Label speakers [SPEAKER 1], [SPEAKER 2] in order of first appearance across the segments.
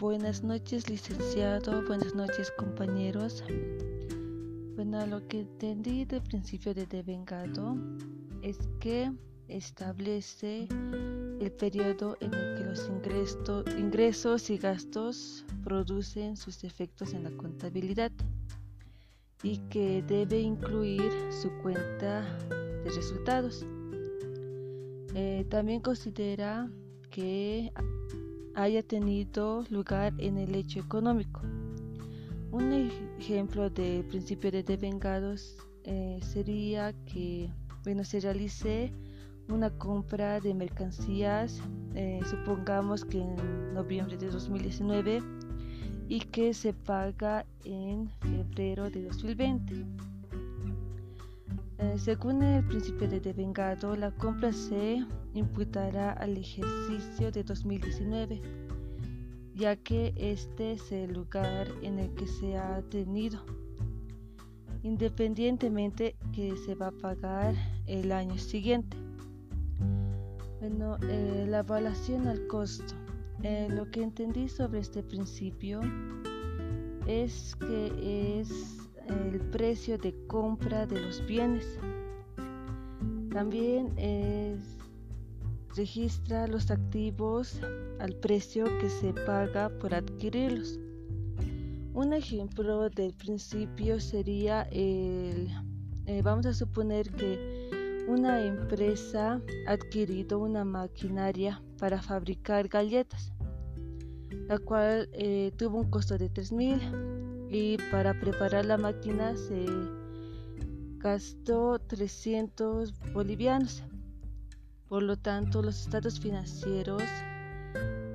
[SPEAKER 1] buenas noches licenciado, buenas noches compañeros. Bueno, lo que entendí del principio de devengado es que establece el periodo en el que los ingresos y gastos producen sus efectos en la contabilidad y que debe incluir su cuenta de resultados. Eh, también considera que haya tenido lugar en el hecho económico. Un ejemplo del principio de devengados eh, sería que bueno, se realice una compra de mercancías, eh, supongamos que en noviembre de 2019 y que se paga en febrero de 2020. Según el principio de devengado, la compra se imputará al ejercicio de 2019, ya que este es el lugar en el que se ha tenido, independientemente que se va a pagar el año siguiente. Bueno, eh, la evaluación al costo. Eh, lo que entendí sobre este principio es que es el precio de compra de los bienes. También es registra los activos al precio que se paga por adquirirlos. Un ejemplo del principio sería el, eh, vamos a suponer que una empresa ha adquirido una maquinaria para fabricar galletas, la cual eh, tuvo un costo de 3.000 y para preparar la máquina se gastó 300 bolivianos. Por lo tanto, los estados financieros,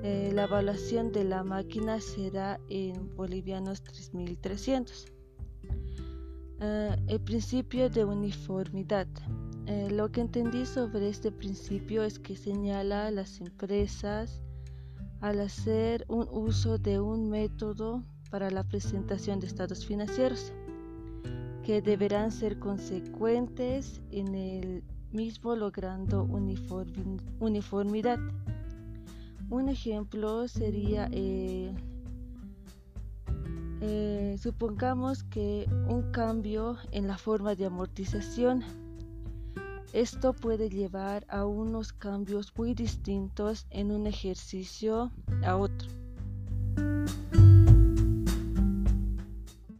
[SPEAKER 1] eh, la evaluación de la máquina será en bolivianos 3.300. Eh, el principio de uniformidad. Eh, lo que entendí sobre este principio es que señala a las empresas al hacer un uso de un método para la presentación de estados financieros que deberán ser consecuentes en el mismo logrando uniformidad. Un ejemplo sería, eh, eh, supongamos que un cambio en la forma de amortización. Esto puede llevar a unos cambios muy distintos en un ejercicio a otro.